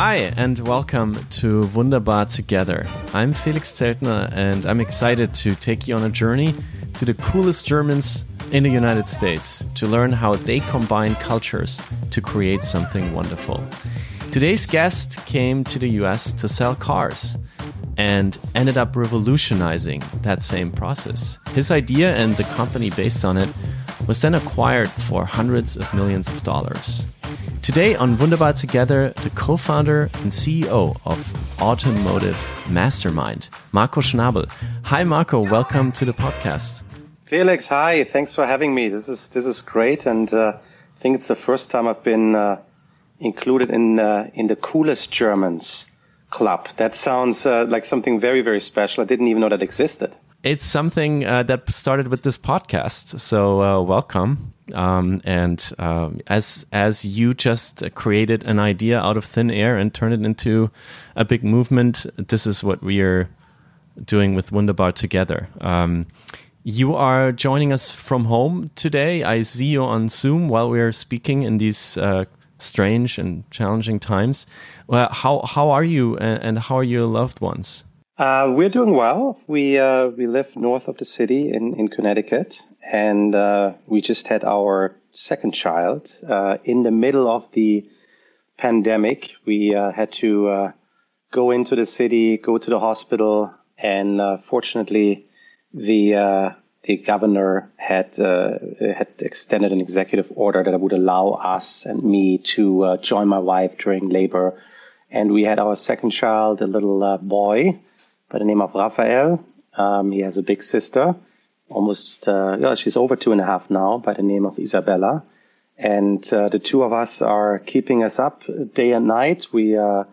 Hi, and welcome to Wunderbar Together. I'm Felix Zeltner, and I'm excited to take you on a journey to the coolest Germans in the United States to learn how they combine cultures to create something wonderful. Today's guest came to the US to sell cars and ended up revolutionizing that same process. His idea and the company based on it was then acquired for hundreds of millions of dollars. Today on Wunderbar Together, the co founder and CEO of Automotive Mastermind, Marco Schnabel. Hi, Marco. Welcome to the podcast. Felix, hi. Thanks for having me. This is this is great, and uh, I think it's the first time I've been uh, included in uh, in the coolest Germans club. That sounds uh, like something very very special. I didn't even know that existed. It's something uh, that started with this podcast. So uh, welcome. Um, and um, as as you just created an idea out of thin air and turned it into a big movement, this is what we are doing with Wunderbar together. Um, you are joining us from home today. I see you on Zoom while we are speaking in these uh, strange and challenging times. Well, how how are you, and, and how are your loved ones? Uh, we're doing well. We uh, we live north of the city in in Connecticut, and uh, we just had our second child uh, in the middle of the pandemic. We uh, had to uh, go into the city, go to the hospital, and fortunately, the the governor had had extended an executive order that would allow us and me to join my wife during labor, and we had our second child, a little boy by the name of Raphael. Um, he has a big sister, almost, uh, yeah, she's over two and a half now, by the name of Isabella. And uh, the two of us are keeping us up day and night. We, uh,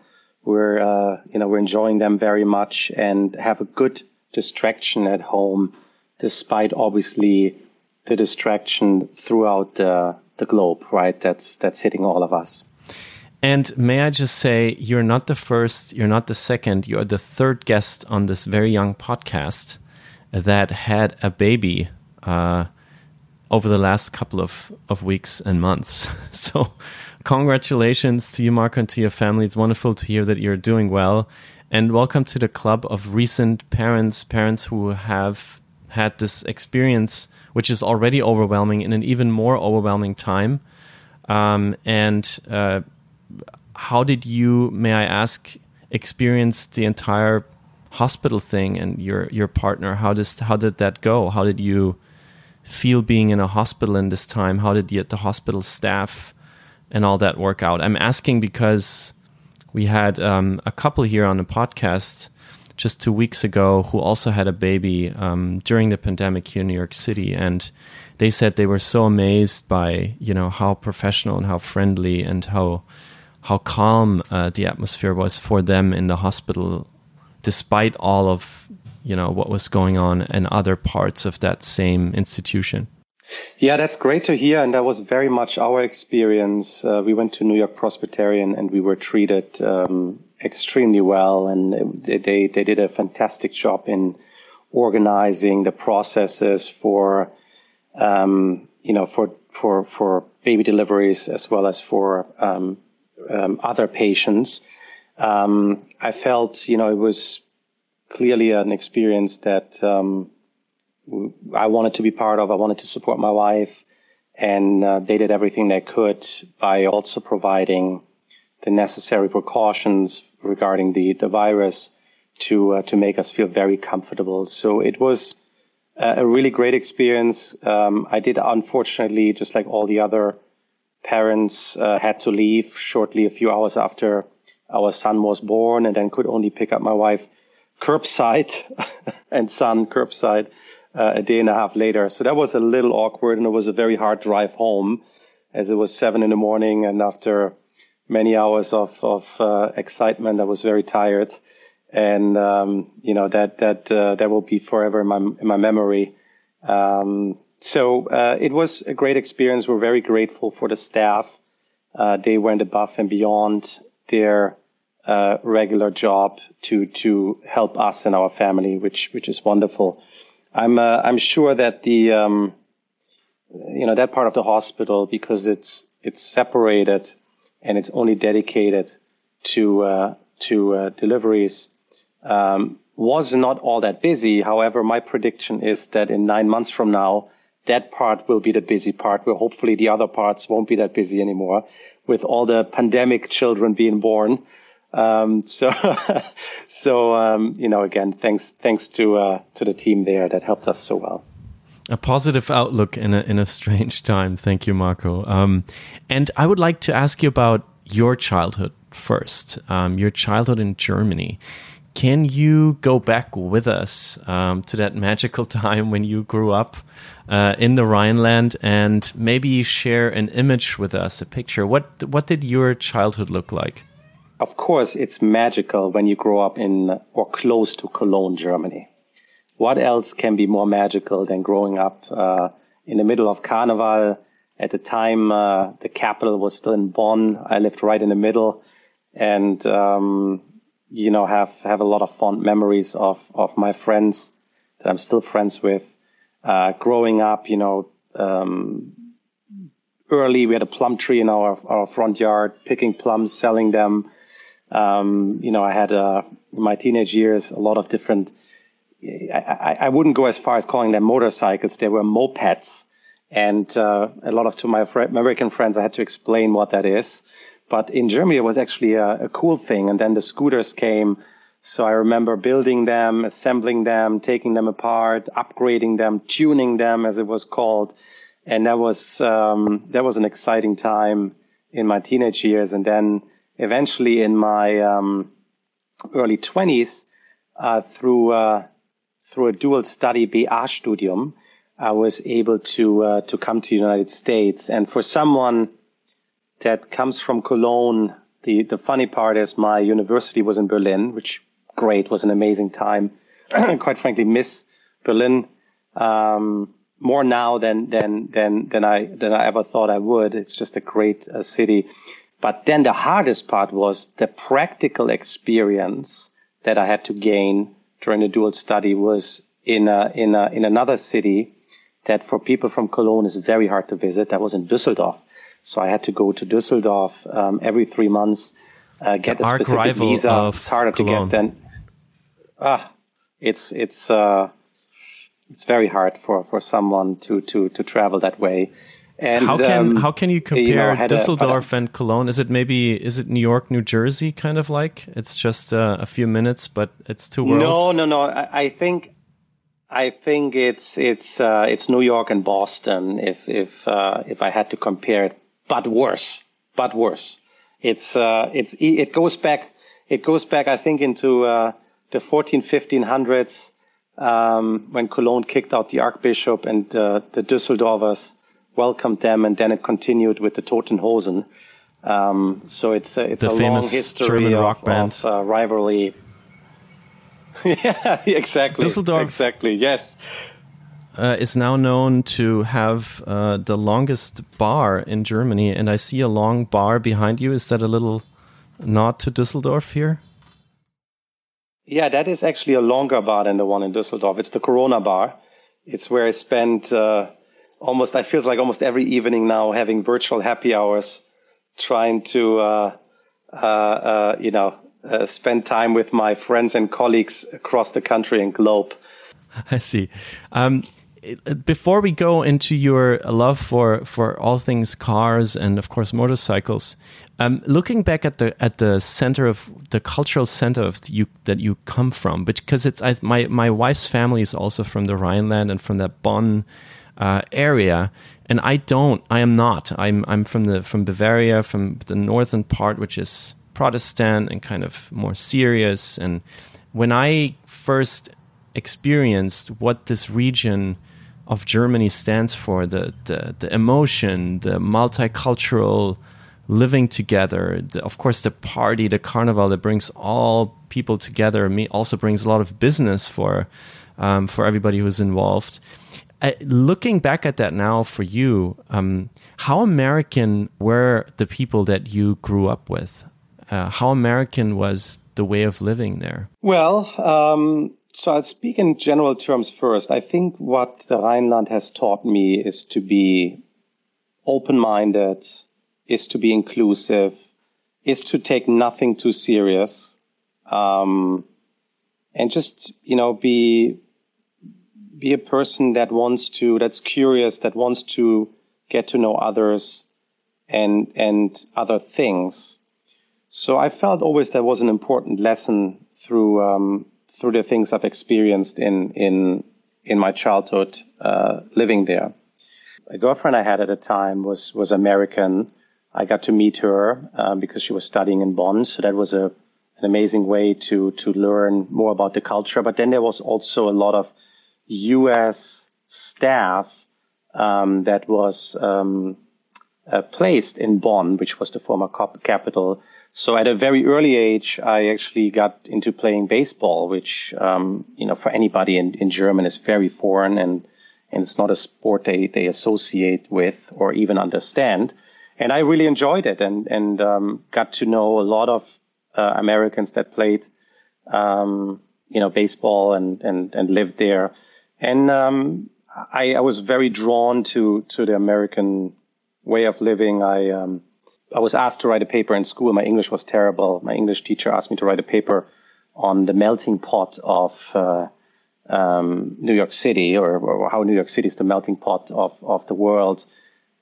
we're, uh, you know, we're enjoying them very much and have a good distraction at home, despite obviously the distraction throughout the, the globe, right? That's, that's hitting all of us. And may I just say, you're not the first, you're not the second, you're the third guest on this very young podcast that had a baby uh, over the last couple of, of weeks and months. so, congratulations to you, Marco, and to your family. It's wonderful to hear that you're doing well. And welcome to the club of recent parents, parents who have had this experience, which is already overwhelming, in an even more overwhelming time. Um, and uh, how did you, may I ask, experience the entire hospital thing and your your partner? How does how did that go? How did you feel being in a hospital in this time? How did the, the hospital staff and all that work out? I'm asking because we had um, a couple here on the podcast just two weeks ago who also had a baby um, during the pandemic here in New York City, and they said they were so amazed by you know how professional and how friendly and how how calm uh, the atmosphere was for them in the hospital, despite all of you know what was going on in other parts of that same institution. Yeah, that's great to hear, and that was very much our experience. Uh, we went to New York Presbyterian, and we were treated um, extremely well, and they they did a fantastic job in organizing the processes for um, you know for for for baby deliveries as well as for um, um, other patients, um, I felt, you know, it was clearly an experience that um, I wanted to be part of. I wanted to support my wife, and uh, they did everything they could by also providing the necessary precautions regarding the the virus to uh, to make us feel very comfortable. So it was a really great experience. Um, I did unfortunately, just like all the other parents uh, had to leave shortly a few hours after our son was born and then could only pick up my wife curbside and son curbside uh, a day and a half later. So that was a little awkward and it was a very hard drive home as it was seven in the morning and after many hours of, of uh, excitement, I was very tired. And, um, you know, that, that, uh, that will be forever in my, in my memory. Um, so uh, it was a great experience. We're very grateful for the staff. Uh, they went above and beyond their uh, regular job to to help us and our family, which which is wonderful. I'm uh, I'm sure that the um, you know that part of the hospital because it's it's separated and it's only dedicated to uh, to uh, deliveries um, was not all that busy. However, my prediction is that in nine months from now, that part will be the busy part, where hopefully the other parts won't be that busy anymore, with all the pandemic children being born. Um, so, so um, you know, again, thanks thanks to uh, to the team there that helped us so well. A positive outlook in a in a strange time. Thank you, Marco. Um, and I would like to ask you about your childhood first. Um, your childhood in Germany. Can you go back with us um, to that magical time when you grew up uh, in the Rhineland and maybe share an image with us, a picture? What what did your childhood look like? Of course, it's magical when you grow up in or close to Cologne, Germany. What else can be more magical than growing up uh, in the middle of Carnival? At the time, uh, the capital was still in Bonn. I lived right in the middle, and um, you know have have a lot of fond memories of of my friends that I'm still friends with. Uh, growing up, you know, um, early we had a plum tree in our our front yard, picking plums, selling them. Um, you know, I had uh, in my teenage years a lot of different. I, I, I, wouldn't go as far as calling them motorcycles; they were mopeds, and uh, a lot of to my fr- American friends, I had to explain what that is. But in Germany, it was actually a, a cool thing. And then the scooters came. So I remember building them, assembling them, taking them apart, upgrading them, tuning them, as it was called. And that was, um, that was an exciting time in my teenage years. And then eventually in my, um, early twenties, uh, through, uh, through a dual study BA studium, I was able to, uh, to come to the United States. And for someone that comes from Cologne. The, the funny part is my university was in Berlin, which great was an amazing time. Quite frankly, miss Berlin um, more now than than than than I than I ever thought I would. It's just a great uh, city. But then the hardest part was the practical experience that I had to gain during the dual study was in a, in a, in another city that for people from Cologne is very hard to visit. That was in Düsseldorf. So I had to go to Düsseldorf um, every three months, uh, get the a specific visa. It's harder Cologne. to get than. Ah, it's it's uh, it's very hard for, for someone to, to, to travel that way. And how can um, how can you compare you know, Düsseldorf a, and Cologne? Is it maybe is it New York, New Jersey, kind of like? It's just uh, a few minutes, but it's two worlds. No, no, no. I, I think I think it's it's uh, it's New York and Boston. If if uh, if I had to compare it but worse, but worse. It's uh, it's it goes back it goes back I think into uh, the 14 1500s um, when Cologne kicked out the archbishop and uh, the Düsseldorfers welcomed them, and then it continued with the Toten Hosen. Um, so it's it's the a long history German of, rock band. of uh, rivalry. yeah, exactly. Düsseldorf, exactly. Yes uh, is now known to have uh, the longest bar in Germany, and I see a long bar behind you. Is that a little nod to Düsseldorf here? Yeah, that is actually a longer bar than the one in Düsseldorf. It's the Corona bar. It's where I spend uh, almost. I feels like almost every evening now having virtual happy hours, trying to uh, uh, uh, you know spend time with my friends and colleagues across the country and globe. I see. Um, before we go into your love for for all things cars and of course motorcycles, um, looking back at the at the center of the cultural center of you that you come from, because it's I, my my wife's family is also from the Rhineland and from that Bonn uh, area, and I don't, I am not. I'm I'm from the from Bavaria, from the northern part, which is Protestant and kind of more serious. And when I first experienced what this region of Germany stands for the, the, the emotion, the multicultural living together. The, of course, the party, the carnival that brings all people together me also brings a lot of business for um, for everybody who's involved. Uh, looking back at that now for you, um, how American were the people that you grew up with? Uh, how American was the way of living there? Well, um, so I'll speak in general terms first. I think what the Rhineland has taught me is to be open minded, is to be inclusive, is to take nothing too serious, um, and just you know be be a person that wants to that's curious that wants to get to know others and and other things. So I felt always there was an important lesson through um, through the things I've experienced in in in my childhood uh, living there. A girlfriend I had at the time was was American. I got to meet her um, because she was studying in Bonn, so that was a an amazing way to to learn more about the culture. But then there was also a lot of U.S. staff um, that was um, uh, placed in Bonn, which was the former capital. So at a very early age, I actually got into playing baseball, which um, you know for anybody in, in German is very foreign and and it's not a sport they, they associate with or even understand. And I really enjoyed it and and um, got to know a lot of uh, Americans that played um, you know baseball and and and lived there. And um, I, I was very drawn to to the American way of living. I um, I was asked to write a paper in school. My English was terrible. My English teacher asked me to write a paper on the melting pot of uh, um, New York City, or, or, how New York City is the melting pot of of the world.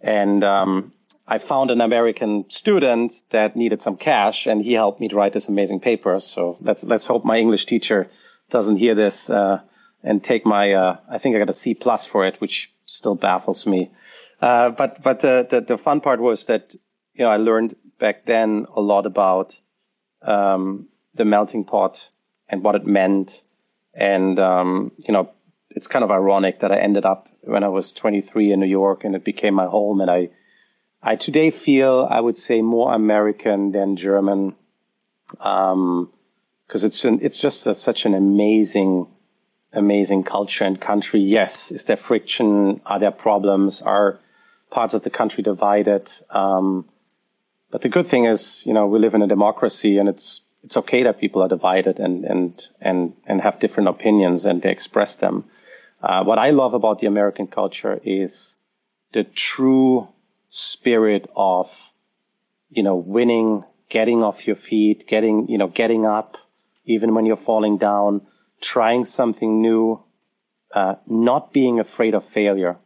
And um, I found an American student that needed some cash, and he helped me to write this amazing paper. So let's let's hope my English teacher doesn't hear this uh, and take my. Uh, I think I got a C plus for it, which still baffles me. Uh, but but the, the, the fun part was that you know I learned back then a lot about um, the melting pot and what it meant, and um, you know it's kind of ironic that I ended up when I was 23 in New York and it became my home, and I I today feel I would say more American than German, because um, it's an, it's just a, such an amazing amazing culture and country. Yes, is there friction? Are there problems? Are parts of the country divided? Um, but the good thing is, you know, we live in a democracy, and it's it's okay that people are divided and and and and have different opinions and they express them. Uh, what I love about the American culture is the true spirit of, you know, winning, getting off your feet, getting you know, getting up, even when you're falling down trying something new, uh, not being afraid of failure,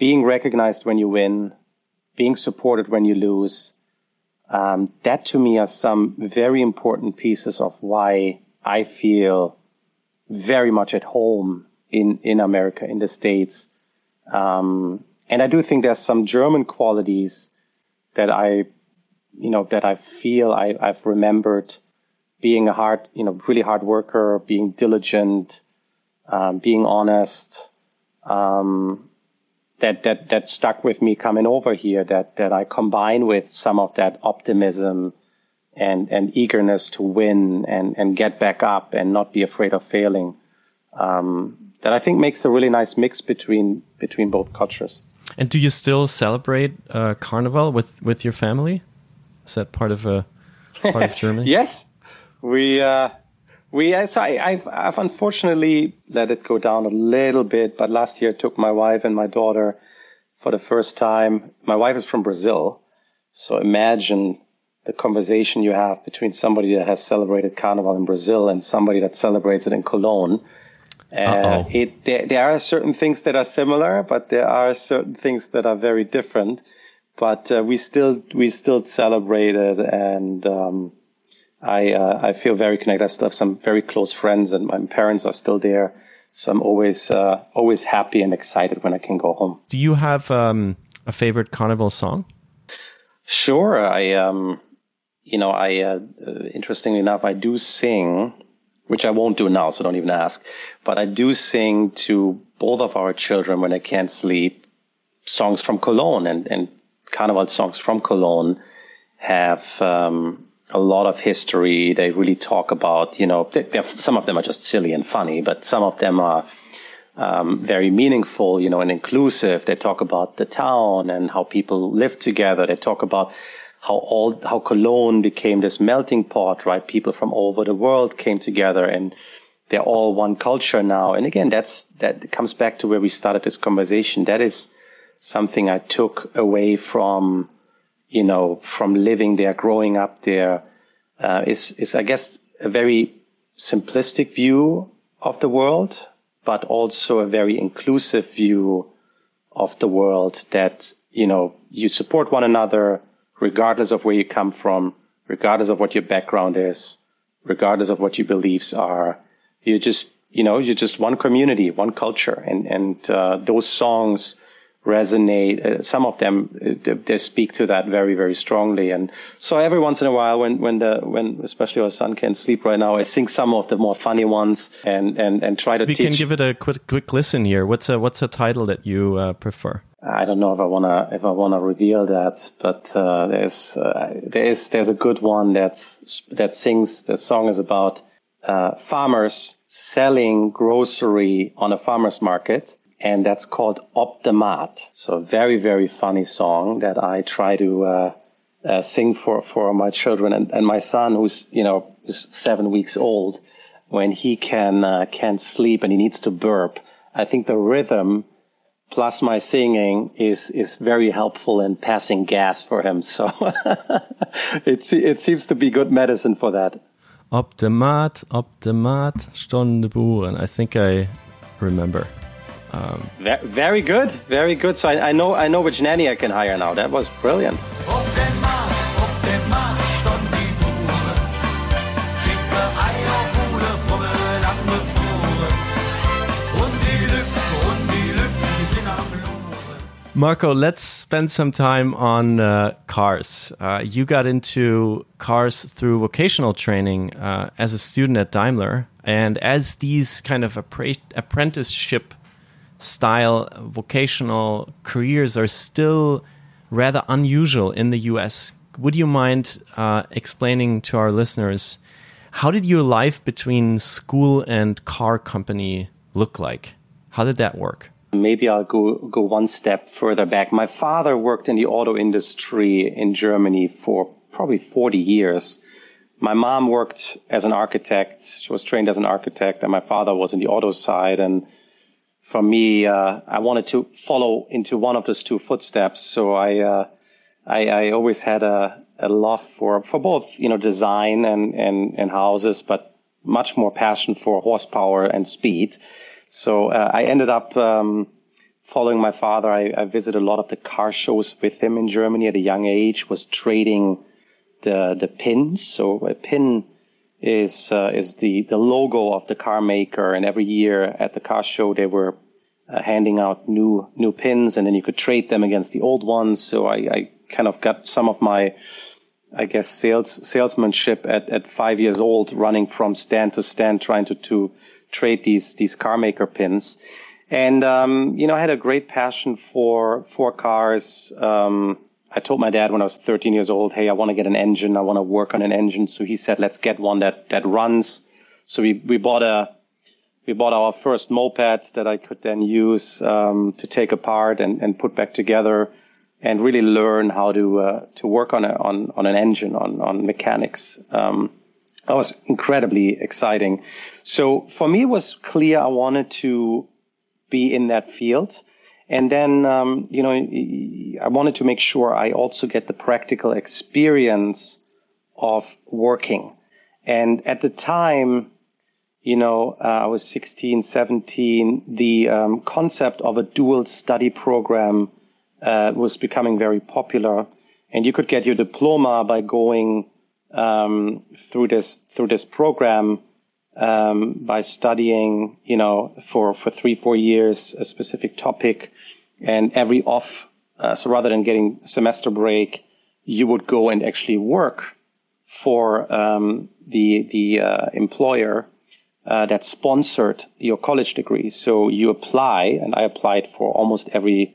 being recognized when you win, being supported when you lose. Um, that to me are some very important pieces of why I feel very much at home in, in America, in the States. Um, and I do think there's some German qualities that I, you know, that I feel I, I've remembered being a hard, you know, really hard worker, being diligent, um, being honest, um, that that that stuck with me coming over here. That that I combine with some of that optimism and and eagerness to win and and get back up and not be afraid of failing. Um, that I think makes a really nice mix between between both cultures. And do you still celebrate uh, Carnival with with your family? Is that part of a part of Germany? yes, we uh, we uh, so I, have I've unfortunately let it go down a little bit, but last year I took my wife and my daughter for the first time. My wife is from Brazil, so imagine the conversation you have between somebody that has celebrated Carnival in Brazil and somebody that celebrates it in Cologne. Uh, it there, there, are certain things that are similar, but there are certain things that are very different. But uh, we still we still celebrate it, and um, I uh, I feel very connected. I still have some very close friends, and my parents are still there. So I'm always uh, always happy and excited when I can go home. Do you have um, a favorite carnival song? Sure, I um, you know, I uh, interestingly enough, I do sing, which I won't do now, so don't even ask. But I do sing to both of our children when they can't sleep songs from Cologne and and carnival songs from Cologne have um, a lot of history. They really talk about, you know, some of them are just silly and funny, but some of them are um, very meaningful, you know, and inclusive. They talk about the town and how people live together. They talk about how all how Cologne became this melting pot, right? People from all over the world came together and they're all one culture now. And again, that's that comes back to where we started this conversation. That is something I took away from you know, from living there, growing up there, uh, is is I guess a very simplistic view of the world, but also a very inclusive view of the world that you know you support one another regardless of where you come from, regardless of what your background is, regardless of what your beliefs are. You just you know you're just one community, one culture, and and uh, those songs resonate. Uh, some of them uh, they speak to that very very strongly. And so every once in a while, when when the when especially our son can't sleep right now, I sing some of the more funny ones and and and try to. We teach. can give it a quick quick listen here. What's a what's a title that you uh, prefer? I don't know if I wanna if I wanna reveal that, but uh, there's uh, there is there's a good one that's that sings. The song is about uh, farmers selling grocery on a farmers market and that's called Optimat. So a very, very funny song that I try to uh, uh, sing for, for my children and, and my son, who's you know seven weeks old, when he can uh, can sleep and he needs to burp. I think the rhythm plus my singing is is very helpful in passing gas for him. So it it seems to be good medicine for that. Optimat, Optimat, Stunde Buren. I think I remember. Um, very good, very good. So I, I, know I know which nanny I can hire now. That was brilliant. Marco, let's spend some time on uh, cars. Uh, you got into cars through vocational training uh, as a student at Daimler, and as these kind of apprenticeship style vocational careers are still rather unusual in the US. Would you mind uh, explaining to our listeners how did your life between school and car company look like? How did that work? Maybe I'll go go one step further back. My father worked in the auto industry in Germany for probably 40 years. My mom worked as an architect. She was trained as an architect, and my father was in the auto side. And for me, uh, I wanted to follow into one of those two footsteps. So I, uh, I, I, always had a, a love for, for both, you know, design and, and, and houses, but much more passion for horsepower and speed. So uh, I ended up um, following my father. I, I, visited a lot of the car shows with him in Germany at a young age. Was trading the the pins. So a pin is uh, is the the logo of the car maker, and every year at the car show they were uh, handing out new new pins, and then you could trade them against the old ones. So I, I kind of got some of my I guess sales salesmanship at, at five years old, running from stand to stand, trying to, to trade these these car maker pins. And um, you know, I had a great passion for for cars. Um, I told my dad when I was 13 years old, hey, I want to get an engine. I want to work on an engine. So he said, let's get one that, that runs. So we, we bought a, we bought our first moped that I could then use, um, to take apart and, and put back together and really learn how to, uh, to work on a, on, on an engine, on, on mechanics. Um, that was incredibly exciting. So for me, it was clear I wanted to be in that field. And then, um, you know, I wanted to make sure I also get the practical experience of working. And at the time, you know, uh, I was 16, 17, the um, concept of a dual study program uh, was becoming very popular. And you could get your diploma by going um, through this through this program um, by studying, you know, for, for three, four years, a specific topic and every off, uh, so rather than getting semester break, you would go and actually work for um, the, the uh, employer uh, that sponsored your college degree. So you apply, and I applied for almost every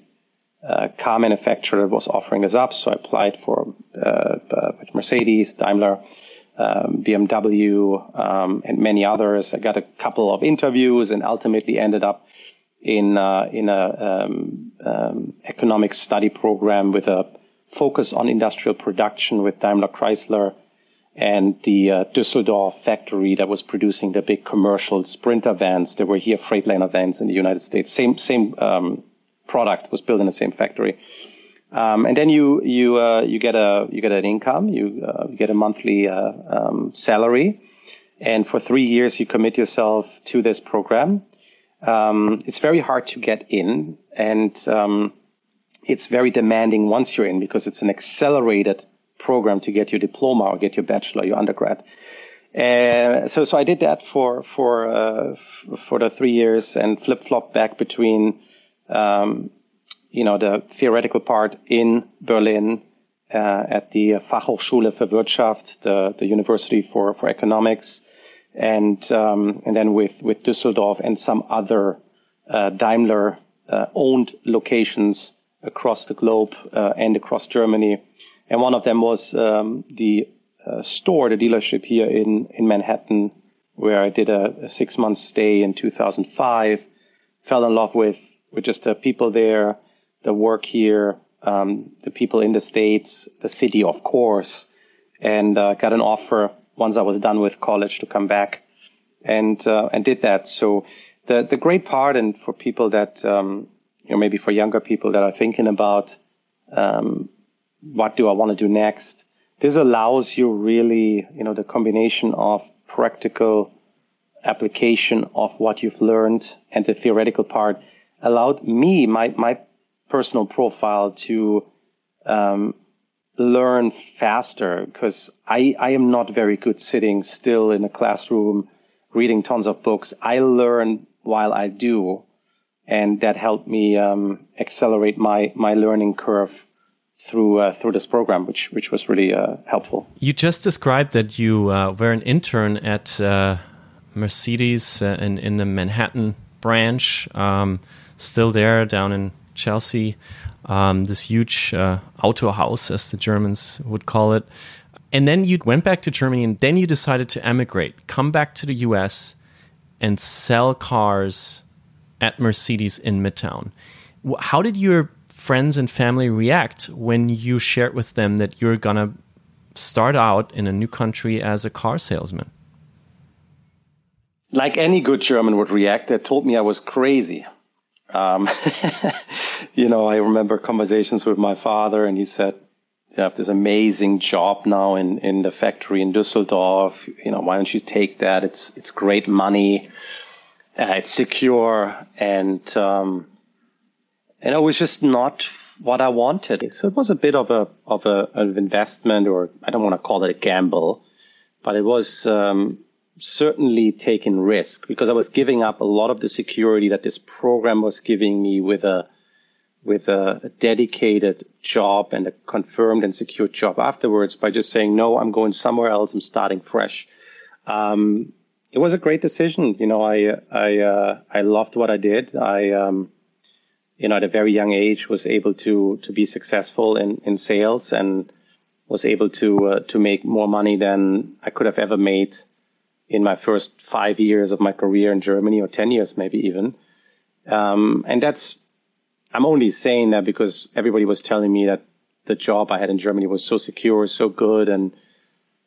uh, car manufacturer that was offering us up. So I applied for uh, uh, Mercedes, Daimler, um, BMW, um, and many others. I got a couple of interviews and ultimately ended up in uh, in a um, um, economic study program with a focus on industrial production with Daimler Chrysler and the uh, Düsseldorf factory that was producing the big commercial Sprinter vans. There were here Freightliner vans in the United States. Same same um, product was built in the same factory. Um, and then you you uh, you get a you get an income, you, uh, you get a monthly uh, um, salary, and for three years you commit yourself to this program. Um, it's very hard to get in, and um, it's very demanding once you're in because it's an accelerated program to get your diploma or get your bachelor, your undergrad. Uh, so, so I did that for for uh, for the three years and flip flop back between, um, you know, the theoretical part in Berlin uh, at the Fachhochschule für Wirtschaft, the the University for for Economics, and um, and then with with Düsseldorf and some other uh, Daimler uh, owned locations across the globe uh, and across Germany. And one of them was um, the uh, store, the dealership here in in Manhattan, where I did a, a six month stay in 2005. Fell in love with with just the people there, the work here, um, the people in the states, the city, of course, and uh, got an offer once I was done with college to come back and uh, and did that. So the the great part, and for people that um, you know maybe for younger people that are thinking about um, what do I want to do next, this allows you really you know the combination of practical application of what you've learned and the theoretical part allowed me my my personal profile to um, learn faster because I, I am not very good sitting still in a classroom reading tons of books. I learn while I do, and that helped me um, accelerate my my learning curve through uh, through this program, which which was really uh, helpful. You just described that you uh, were an intern at uh, Mercedes uh, in in the Manhattan branch, um, still there down in Chelsea um, this huge uh, house as the Germans would call it. And then you went back to Germany, and then you decided to emigrate, come back to the US, and sell cars at Mercedes in Midtown. How did your friends and family react when you shared with them that you're gonna start out in a new country as a car salesman? Like any good German would react, they told me I was crazy. Um, you know, I remember conversations with my father, and he said, "You have this amazing job now in in the factory in Düsseldorf. You know, why don't you take that? It's it's great money, uh, it's secure, and um, and it was just not what I wanted. So it was a bit of a of a of investment, or I don't want to call it a gamble, but it was." Um, certainly taking risk because I was giving up a lot of the security that this program was giving me with a with a, dedicated job and a confirmed and secure job afterwards by just saying no, I'm going somewhere else. I'm starting fresh. Um, it was a great decision. You know, I I uh, I loved what I did. I um, you know at a very young age was able to to be successful in in sales and was able to uh, to make more money than I could have ever made in my first five years of my career in Germany, or 10 years maybe even. Um, and that's, I'm only saying that because everybody was telling me that the job I had in Germany was so secure, so good. And,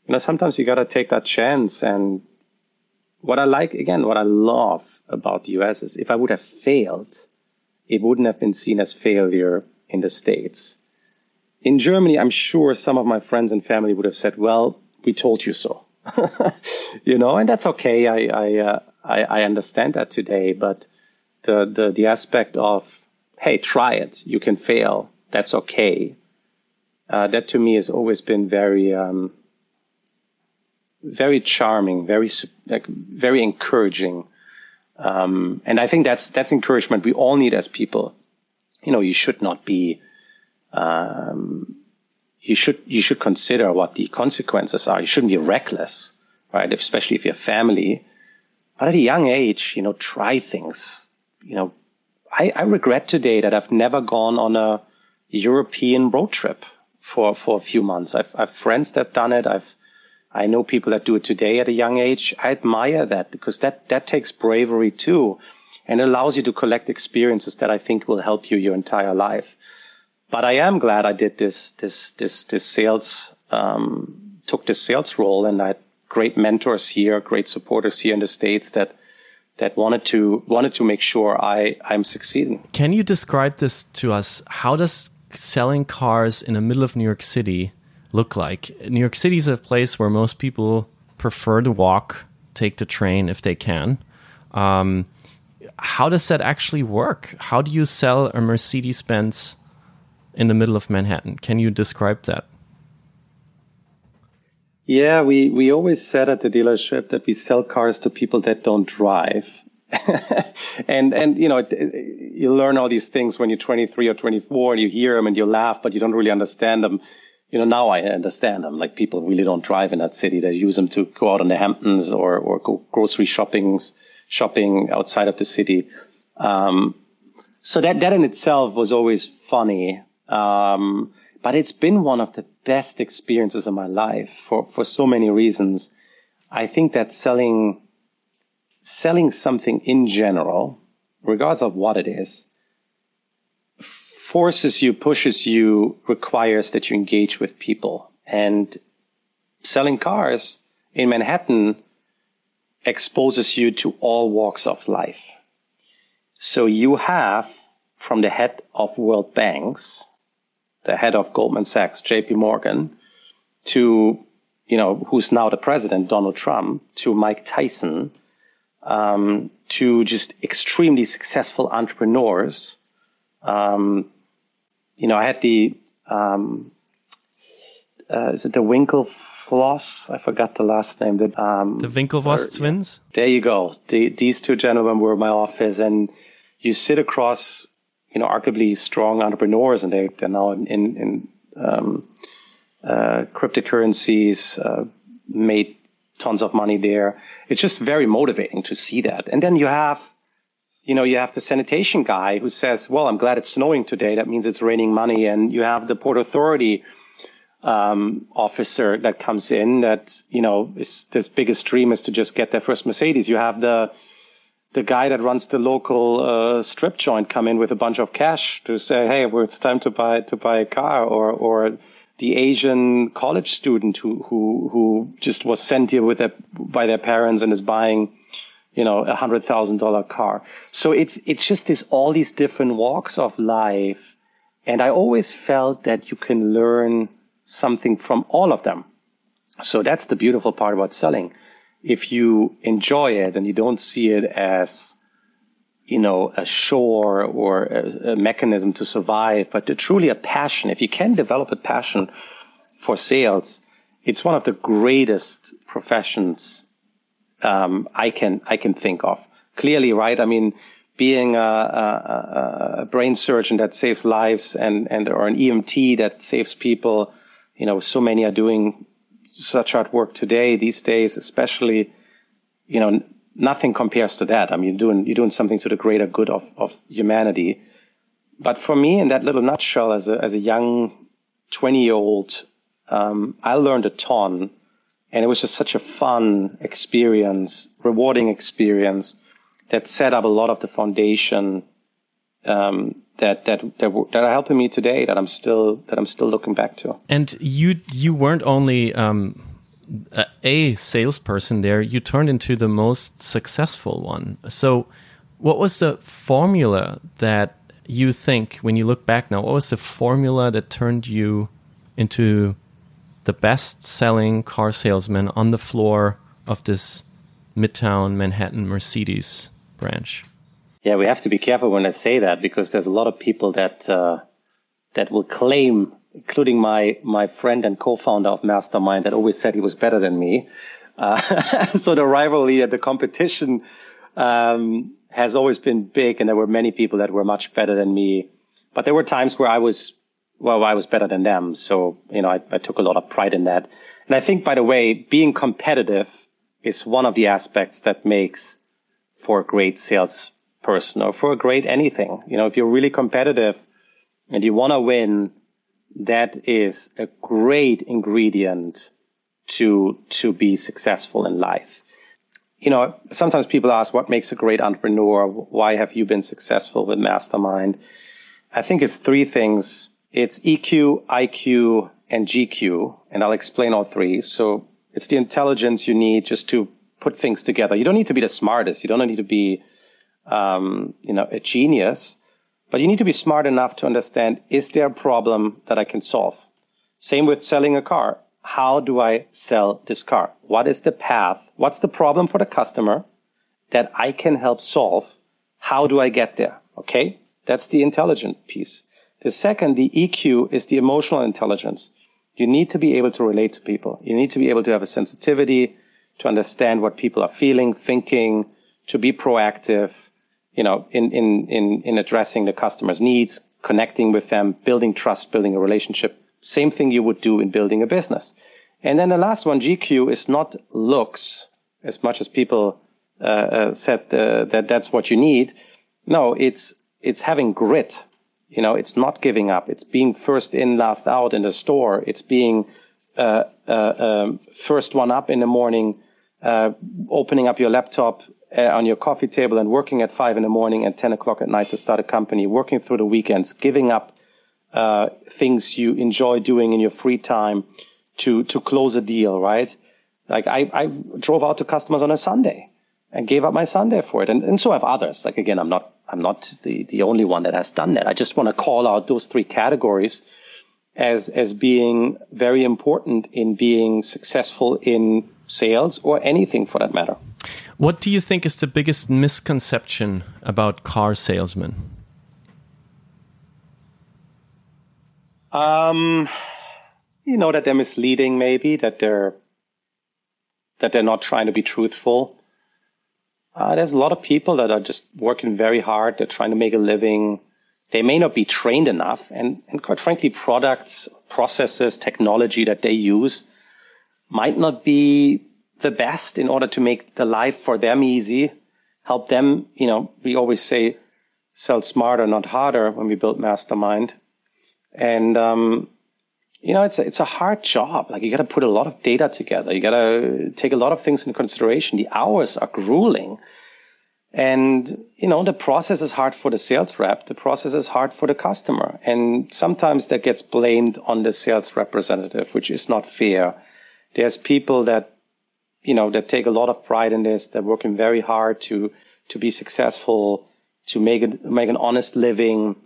you know, sometimes you got to take that chance. And what I like, again, what I love about the US is if I would have failed, it wouldn't have been seen as failure in the States. In Germany, I'm sure some of my friends and family would have said, well, we told you so. you know, and that's okay. I I, uh, I, I understand that today, but the the the aspect of hey, try it. You can fail. That's okay. Uh, that to me has always been very um, very charming, very like very encouraging. Um, and I think that's that's encouragement we all need as people. You know, you should not be um, you should you should consider what the consequences are. You shouldn't be reckless, right? Especially if you have family. But at a young age, you know, try things. You know, I, I regret today that I've never gone on a European road trip for for a few months. I've I've friends that have done it. I've I know people that do it today at a young age. I admire that because that that takes bravery too, and allows you to collect experiences that I think will help you your entire life but I am glad I did this this this this sales um, took this sales role, and I had great mentors here, great supporters here in the states that that wanted to wanted to make sure I I'm succeeding. Can you describe this to us? How does selling cars in the middle of New York City look like? New York City is a place where most people prefer to walk, take the train if they can. Um, how does that actually work? How do you sell a Mercedes Benz in the middle of Manhattan? Can you describe that? Yeah, we, we always said at the dealership that we sell cars to people that don't drive. and and you know you learn all these things when you're 23 or 24 and you hear them and you laugh but you don't really understand them you know now i understand. Them like people really don't drive in that city. They use them to go out on the hamptons or or go grocery shopping shopping outside of the city. Um, so that that in itself was always funny. Um, but it's been one of the best experiences of my life for for so many reasons. I think that selling selling something in general, regardless of what it is, forces you, pushes you, requires that you engage with people. And selling cars in Manhattan exposes you to all walks of life. So you have from the head of world banks, the head of Goldman Sachs, JP Morgan, to, you know, who's now the president, Donald Trump, to Mike Tyson, um, to just extremely successful entrepreneurs. Um, you know, I had the um, uh, is it the Winklevoss? I forgot the last name. The, um, the Winklevoss twins. There you go. The, these two gentlemen were in my office, and you sit across, you know, arguably strong entrepreneurs, and they, they're now in, in, in um, uh, cryptocurrencies, uh, made tons of money there. It's just very motivating to see that. And then you have, you know, you have the sanitation guy who says, well, I'm glad it's snowing today. That means it's raining money. And you have the Port Authority um, officer that comes in that, you know, is this biggest dream is to just get their first Mercedes. You have the, the guy that runs the local uh, strip joint come in with a bunch of cash to say, "Hey, well, it's time to buy to buy a car," or or the Asian college student who who who just was sent here with their by their parents and is buying, you know, a hundred thousand dollar car. So it's it's just this all these different walks of life, and I always felt that you can learn something from all of them. So that's the beautiful part about selling. If you enjoy it and you don't see it as you know, a shore or a, a mechanism to survive, but truly a passion. If you can develop a passion for sales, it's one of the greatest professions um, I can I can think of. Clearly, right? I mean, being a, a, a, brain surgeon that saves lives and and or an EMT that saves people, you know, so many are doing such hard work today these days, especially, you know, nothing compares to that. I mean, you're doing you're doing something to the greater good of of humanity. But for me, in that little nutshell, as a as a young twenty year old, um, I learned a ton, and it was just such a fun experience, rewarding experience that set up a lot of the foundation um, that that that, that are helping me today. That I'm still that I'm still looking back to. And you you weren't only um, a salesperson there, you turned into the most successful one. So, what was the formula that you think, when you look back now, what was the formula that turned you into the best selling car salesman on the floor of this Midtown Manhattan Mercedes branch? Yeah, we have to be careful when I say that because there's a lot of people that uh, that will claim including my my friend and co-founder of Mastermind that always said he was better than me. Uh, so the rivalry the competition um, has always been big, and there were many people that were much better than me. But there were times where I was well, I was better than them. So you know, I, I took a lot of pride in that. And I think, by the way, being competitive is one of the aspects that makes for a great salesperson or for a great anything. You know, if you're really competitive and you want to win that is a great ingredient to to be successful in life. You know, sometimes people ask what makes a great entrepreneur? Why have you been successful with Mastermind? I think it's three things. It's EQ, IQ, and GQ, and I'll explain all three. So it's the intelligence you need just to put things together. You don't need to be the smartest. You don't need to be, um, you know, a genius But you need to be smart enough to understand, is there a problem that I can solve? Same with selling a car. How do I sell this car? What is the path? What's the problem for the customer that I can help solve? How do I get there? Okay. That's the intelligent piece. The second, the EQ is the emotional intelligence. You need to be able to relate to people. You need to be able to have a sensitivity to understand what people are feeling, thinking, to be proactive, you know, in, in, in, in addressing the customer's needs, connecting with them, building trust, building a relationship. Same thing you would do in building a business. And then the last one, GQ, is not looks as much as people uh, uh, said uh, that that's what you need. No, it's it's having grit. You know, it's not giving up. It's being first in, last out in the store. It's being uh, uh, um, first one up in the morning, uh, opening up your laptop uh, on your coffee table and working at five in the morning and 10 o'clock at night to start a company, working through the weekends, giving up uh, things you enjoy doing in your free time to, to close a deal, right? Like I, I drove out to customers on a Sunday and gave up my Sunday for it. And, and so have others. Like again, I'm not, I'm not the, the only one that has done that. I just want to call out those three categories as, as being very important in being successful in sales or anything for that matter. What do you think is the biggest misconception about car salesmen? Um, you know that they're misleading, maybe that they're that they're not trying to be truthful. Uh, there's a lot of people that are just working very hard. They're trying to make a living. They may not be trained enough, and and quite frankly, products, processes, technology that they use might not be the best in order to make the life for them easy, help them. You know, we always say sell smarter, not harder when we build mastermind. And, um, you know, it's a, it's a hard job. Like you got to put a lot of data together. You got to take a lot of things into consideration. The hours are grueling. And, you know, the process is hard for the sales rep. The process is hard for the customer. And sometimes that gets blamed on the sales representative, which is not fair. There's people that you know, that take a lot of pride in this. They're working very hard to, to be successful, to make it, make an honest living.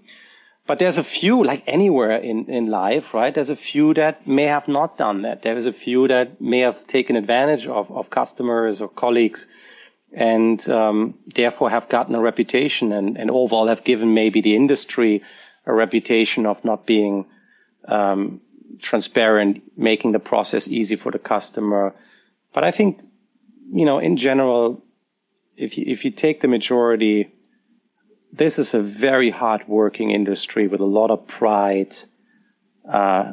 But there's a few, like anywhere in, in life, right? There's a few that may have not done that. There's a few that may have taken advantage of, of customers or colleagues and um, therefore have gotten a reputation and, and overall have given maybe the industry a reputation of not being um, transparent, making the process easy for the customer, but I think, you know, in general, if you, if you take the majority, this is a very hard working industry with a lot of pride, uh,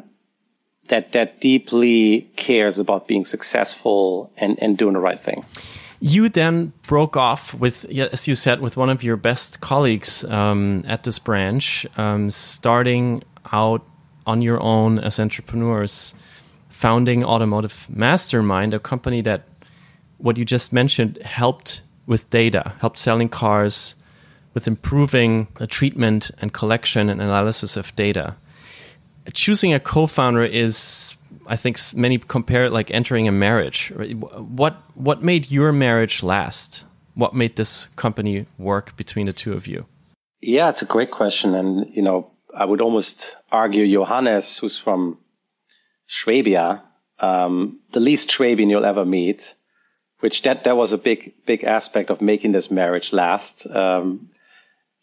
that, that deeply cares about being successful and, and doing the right thing. You then broke off with, as you said, with one of your best colleagues um, at this branch, um, starting out on your own as entrepreneurs founding Automotive Mastermind, a company that what you just mentioned helped with data, helped selling cars, with improving the treatment and collection and analysis of data. Choosing a co-founder is, I think, many compare it like entering a marriage. What what made your marriage last? What made this company work between the two of you? Yeah, it's a great question, and you know, I would almost argue Johannes, who's from Schwabia, um, the least Schwabian you'll ever meet, which that, that was a big, big aspect of making this marriage last. Um,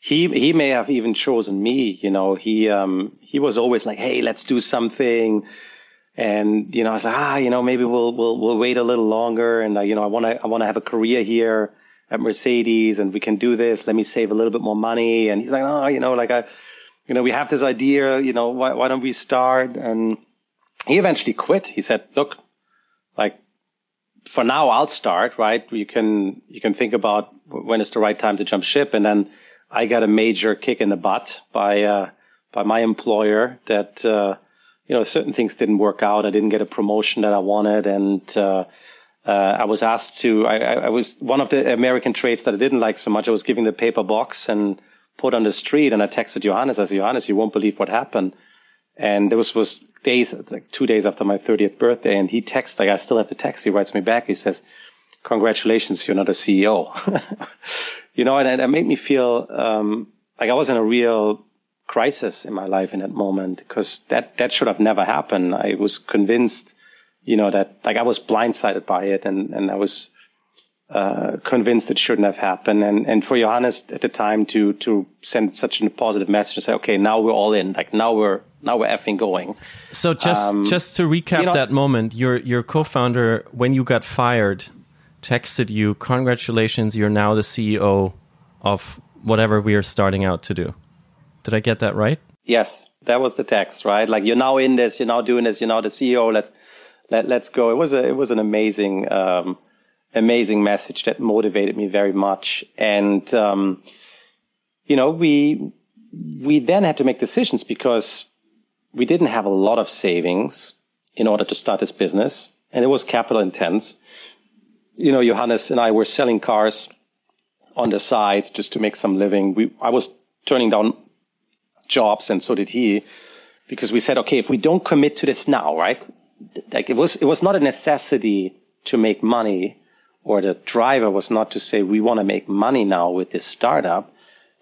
he, he may have even chosen me, you know, he, um, he was always like, Hey, let's do something. And, you know, I was like, ah, you know, maybe we'll, we'll, we'll wait a little longer. And, uh, you know, I want to, I want to have a career here at Mercedes and we can do this. Let me save a little bit more money. And he's like, oh, you know, like I, you know, we have this idea, you know, why, why don't we start? And, he eventually quit. He said, look, like for now I'll start, right? You can, you can think about when is the right time to jump ship. And then I got a major kick in the butt by, uh, by my employer that, uh, you know, certain things didn't work out. I didn't get a promotion that I wanted. And, uh, uh, I was asked to, I, I, was one of the American traits that I didn't like so much. I was giving the paper box and put on the street and I texted Johannes. I said, Johannes, you won't believe what happened. And this was days, like two days after my 30th birthday. And he texts, like I still have the text. He writes me back. He says, congratulations, you're not a CEO. you know, and, and it made me feel, um, like I was in a real crisis in my life in that moment because that that should have never happened. I was convinced, you know, that like I was blindsided by it, and and I was uh, convinced it shouldn't have happened. And and for Johannes at the time to to send such a positive message to say, okay, now we're all in. Like now we're now we're effing going. So just um, just to recap you know, that moment, your your co-founder when you got fired texted you, congratulations, you're now the CEO of whatever we are starting out to do. Did I get that right? Yes, that was the text, right? Like you're now in this, you're now doing this, you're now the CEO. Let's let let's go. It was a it was an amazing um, amazing message that motivated me very much, and um, you know we we then had to make decisions because we didn't have a lot of savings in order to start this business, and it was capital intense. You know, Johannes and I were selling cars on the side just to make some living. We I was turning down jobs, and so did he, because we said, okay, if we don't commit to this now, right? Like it was it was not a necessity to make money, or the driver was not to say we want to make money now with this startup.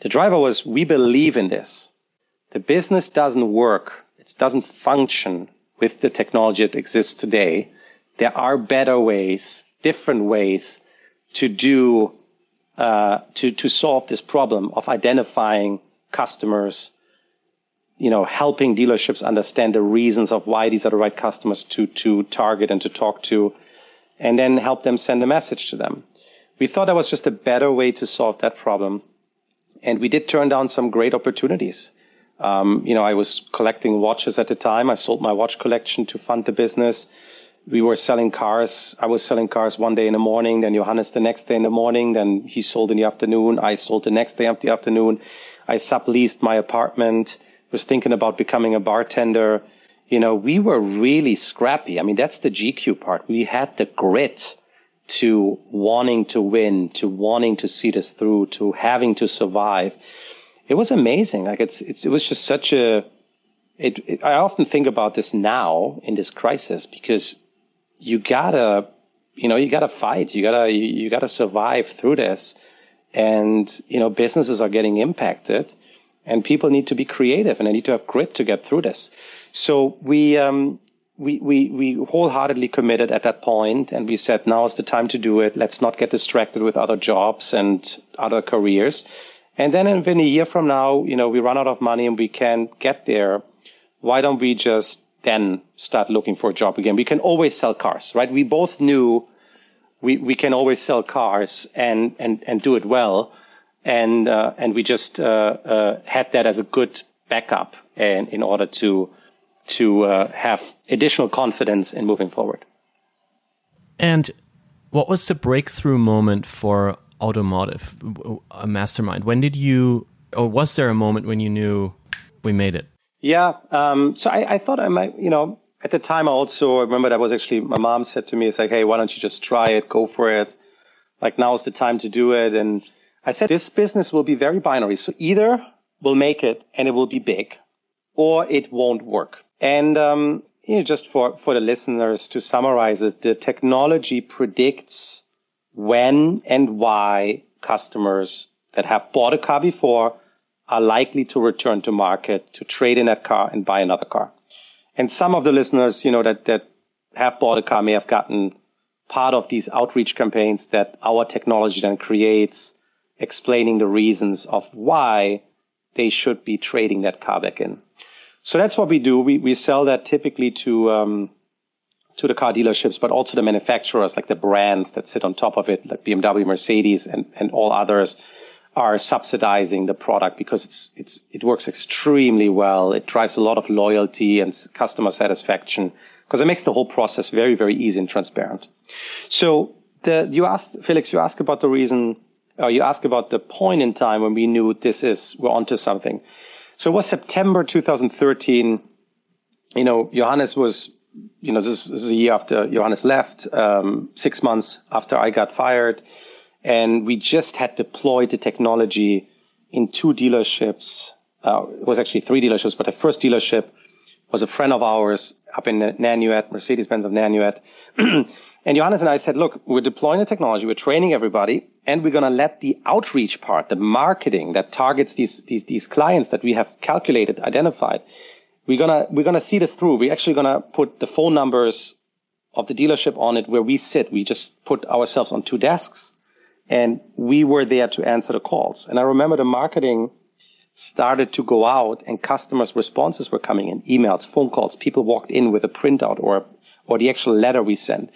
The driver was we believe in this. The business doesn't work. It doesn't function with the technology that exists today. There are better ways, different ways to do uh, to to solve this problem of identifying customers, you know, helping dealerships understand the reasons of why these are the right customers to to target and to talk to, and then help them send a message to them. We thought that was just a better way to solve that problem, and we did turn down some great opportunities. Um, you know, I was collecting watches at the time. I sold my watch collection to fund the business we were selling cars. I was selling cars one day in the morning, then Johannes the next day in the morning, then he sold in the afternoon. I sold the next day of the afternoon. I subleased my apartment, was thinking about becoming a bartender. You know, we were really scrappy. I mean, that's the GQ part. We had the grit to wanting to win, to wanting to see this through, to having to survive. It was amazing. Like it's, it's it was just such a, it, it, I often think about this now in this crisis because you gotta, you know, you gotta fight. You gotta, you, you gotta survive through this. And, you know, businesses are getting impacted and people need to be creative and they need to have grit to get through this. So we, um, we, we, we wholeheartedly committed at that point and we said, now is the time to do it. Let's not get distracted with other jobs and other careers. And then within a year from now, you know, we run out of money and we can't get there. Why don't we just then start looking for a job again. We can always sell cars, right? We both knew we, we can always sell cars and, and, and do it well. And, uh, and we just, uh, uh, had that as a good backup and in order to, to, uh, have additional confidence in moving forward. And what was the breakthrough moment for automotive, a mastermind? When did you, or was there a moment when you knew we made it? Yeah. Um, so I, I, thought I might, you know, at the time I also remember that was actually my mom said to me, it's like, hey, why don't you just try it, go for it? Like now's the time to do it. And I said, this business will be very binary. So either we'll make it and it will be big or it won't work. And, um, you know, just for, for the listeners to summarize it, the technology predicts when and why customers that have bought a car before are likely to return to market to trade in that car and buy another car. And some of the listeners, you know, that, that have bought a car may have gotten part of these outreach campaigns that our technology then creates, explaining the reasons of why they should be trading that car back in. So that's what we do. We, we sell that typically to, um, to the car dealerships, but also the manufacturers, like the brands that sit on top of it, like BMW, Mercedes, and, and all others are subsidizing the product because it's it's it works extremely well. It drives a lot of loyalty and customer satisfaction because it makes the whole process very very easy and transparent. So the you asked Felix, you asked about the reason, uh, you asked about the point in time when we knew this is we're onto something. So it was September 2013. You know, Johannes was, you know, this, this is a year after Johannes left, um, six months after I got fired. And we just had deployed the technology in two dealerships. Uh, it was actually three dealerships, but the first dealership was a friend of ours up in Nanuet, Mercedes-Benz of Nanuet. and Johannes and I said, look, we're deploying the technology. We're training everybody and we're going to let the outreach part, the marketing that targets these, these, these clients that we have calculated, identified, we're going to, we're going to see this through. We're actually going to put the phone numbers of the dealership on it where we sit. We just put ourselves on two desks and we were there to answer the calls. And I remember the marketing started to go out and customers' responses were coming in, emails, phone calls. People walked in with a printout or, or the actual letter we sent.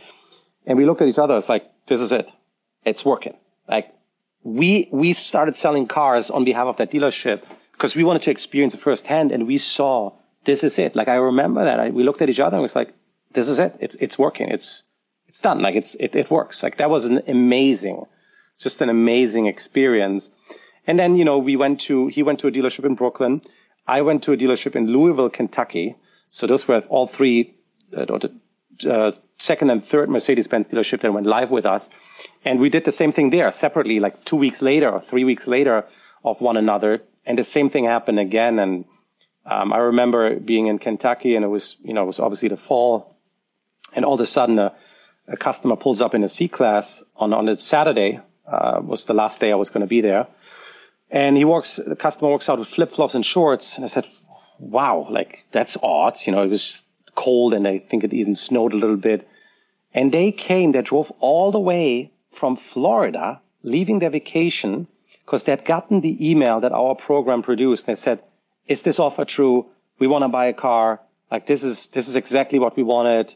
And we looked at each other. It's like, this is it. It's working. Like we, we started selling cars on behalf of that dealership because we wanted to experience it firsthand and we saw this is it. Like I remember that I, we looked at each other and was like, this is it. It's, it's working. It's, it's done. Like it's, it, it works. Like that was an amazing, just an amazing experience. And then, you know, we went to, he went to a dealership in Brooklyn. I went to a dealership in Louisville, Kentucky. So those were all three, uh, the uh, second and third Mercedes-Benz dealership that went live with us. And we did the same thing there separately, like two weeks later or three weeks later of one another. And the same thing happened again. And um, I remember being in Kentucky and it was, you know, it was obviously the fall. And all of a sudden a, a customer pulls up in a C class on, on a Saturday, uh, was the last day I was going to be there. And he walks, the customer walks out with flip flops and shorts. And I said, wow, like that's odd. You know, it was cold and I think it even snowed a little bit. And they came, they drove all the way from Florida, leaving their vacation because they had gotten the email that our program produced. They said, is this offer true? We want to buy a car. Like this is, this is exactly what we wanted.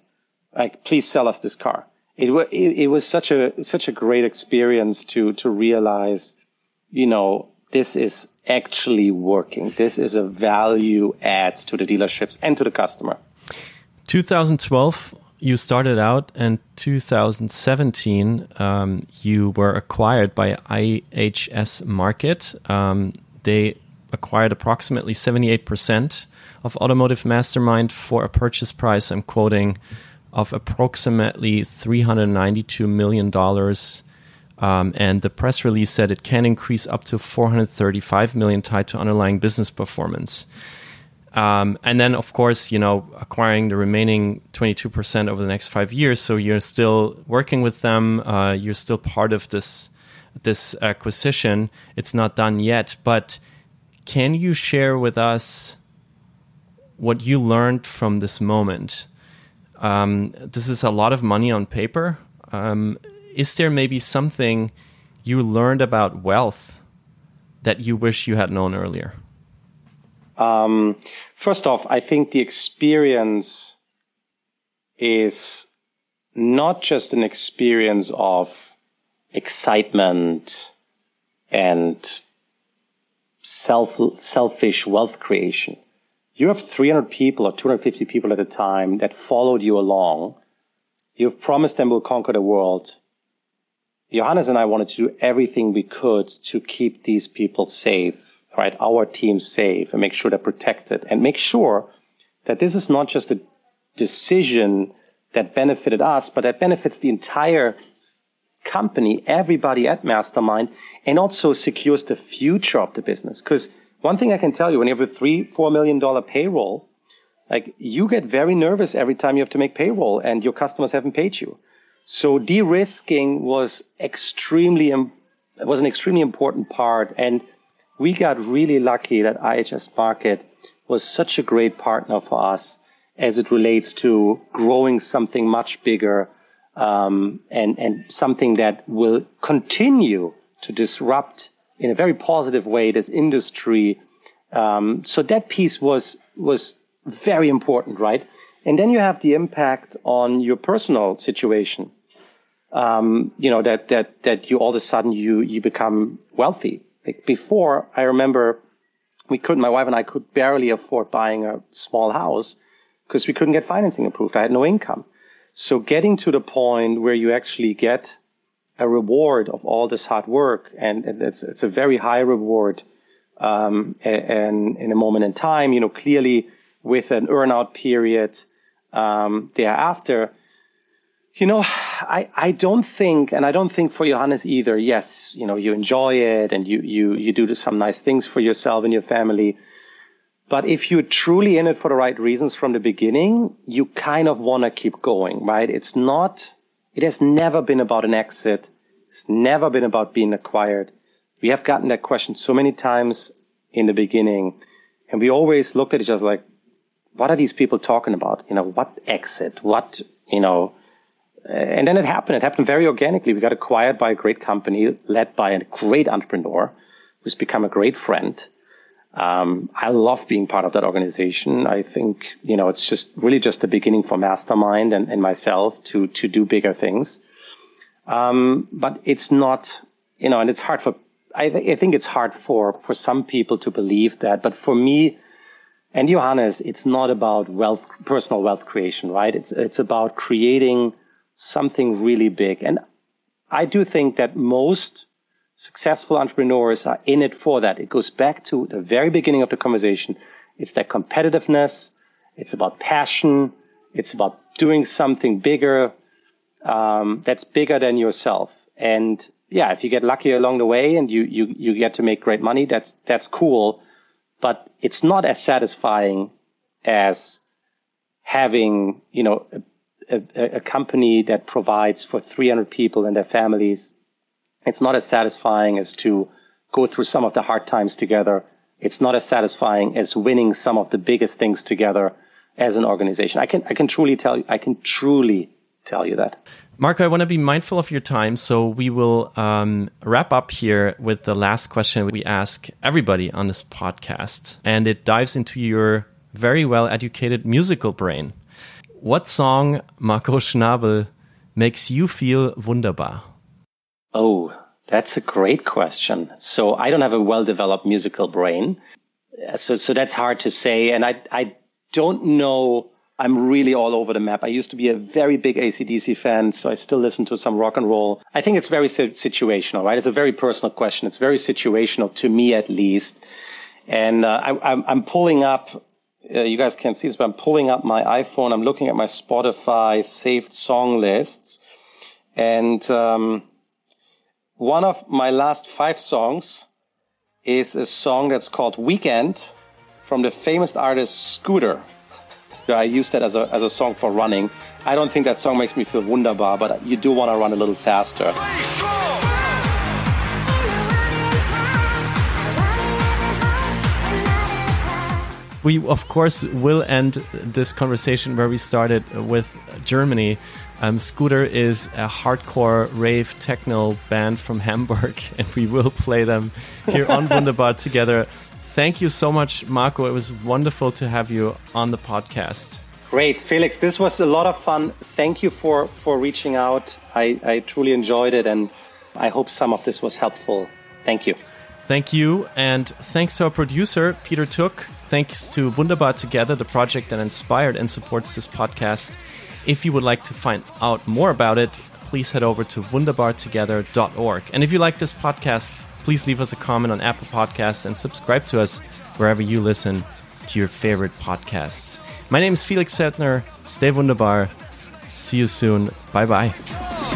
Like, please sell us this car. It, it, was such a, such a great experience to, to realize, you know, this is actually working. This is a value add to the dealerships and to the customer. 2012 you started out in 2017 um, you were acquired by ihs Markit. um, they acquired approximately 78% of automotive mastermind for a purchase price i'm quoting of approximately $392 million um, and the press release said it can increase up to 435 million tied to underlying business performance um, and then, of course, you know, acquiring the remaining 22% over the next five years. So you're still working with them. Uh, you're still part of this this acquisition. It's not done yet, but can you share with us what you learned from this moment? Um, this is a lot of money on paper. Um, is there maybe something you learned about wealth that you wish you had known earlier? Um, first off, I think the experience is not just an experience of excitement and self selfish wealth creation. You have 300 people or 250 people at a time that followed you along. You've promised them we'll conquer the world. Johannes and I wanted to do everything we could to keep these people safe right, our team safe and make sure they're protected and make sure that this is not just a decision that benefited us, but that benefits the entire company, everybody at Mastermind, and also secures the future of the business. Because one thing I can tell you, when you have a three, four million dollar payroll, like you get very nervous every time you have to make payroll and your customers haven't paid you. So de-risking was extremely, was an extremely important part. And we got really lucky that IHS Markit was such a great partner for us as it relates to growing something much bigger um, and and something that will continue to disrupt in a very positive way this industry. Um, so that piece was was very important, right? And then you have the impact on your personal situation. Um, you know that that that you all of a sudden you you become wealthy like before, I remember we couldn't, my wife and I could barely afford buying a small house because we couldn't get financing approved. I had no income. So getting to the point where you actually get a reward of all this hard work, and, it's, it's a very high reward, um, and in a moment in time, you know, clearly with an earnout period, um, thereafter, you know, I, I don't think, and I don't think for Johannes either. Yes, you know, you enjoy it and you, you, you do some nice things for yourself and your family. But if you're truly in it for the right reasons from the beginning, you kind of want to keep going, right? It's not, it has never been about an exit It's never been about being acquired. We have gotten that question so many times in the beginning, and we always looked at each other like, what are these people talking about? You know, what exit? What, you know, uh, and then it happened. It happened very organically. We got acquired by a great company led by a great entrepreneur who's become a great friend. Um, I love being part of that organization. I think, you know, it's just really just the beginning for Mastermind and, and myself to, to do bigger things. Um, but it's not, you know, and it's hard for, I, th- I think it's hard for, for some people to believe that. But for me, and Johannes, it's not about wealth, personal wealth creation, right? It's, it's about creating something really big. And I do think that most successful entrepreneurs are in it for that. It goes back to the very beginning of the conversation. It's that competitiveness. It's about passion. It's about doing something bigger um, that's bigger than yourself. And yeah, if you get lucky along the way and you, you, you get to make great money, that's, that's cool but it's not as satisfying as having, you know, a, a, a, company that provides for 300 people and their families. It's not as satisfying as to go through some of the hard times together. It's not as satisfying as winning some of the biggest things together as an organization. I can, I can truly tell you, I can truly tell you that. Marco, I want to be mindful of your time, so we will um, wrap up here with the last question we ask everybody on this podcast, and it dives into your very well educated musical brain. What song, Marco Schnabel, makes you feel wunderbar? Oh, that's a great question. So I don't have a well developed musical brain. So, so that's hard to say. And I, I don't know I'm really all over the map. I used to be a very big ACDC fan, so I still listen to some rock and roll. I think it's very situational, right? It's a very personal question. It's very situational to me, at least. And uh, I, am pulling up. Uh, you guys can't see this, but I'm pulling up my iPhone. I'm looking at my Spotify saved song lists, and um, one of my last five songs is a song that's called "Weekend" from the famous artist Scooter. I use that as a, as a song for running. I don't think that song makes me feel wunderbar, but you do want to run a little faster. We, of course, will end this conversation where we started with Germany. Um, Scooter is a hardcore rave techno band from Hamburg, and we will play them here on Wunderbar together thank you so much, Marco. It was wonderful to have you on the podcast. Great, Felix. This was a lot of fun. Thank you for for reaching out. I, I truly enjoyed it, and I hope some of this was helpful. Thank you. Thank you, and thanks to our producer Peter Took. Thanks to Wunderbar Together, the project that inspired and supports this podcast. If you would like to find out more about it, please head over to wunderbartogether.org. And if you like this podcast, please leave us a comment on Apple Podcasts and subscribe to us wherever you listen to your favorite podcasts. My name is Felix Zeltner. Stay wunderbar. See you soon. Bye bye.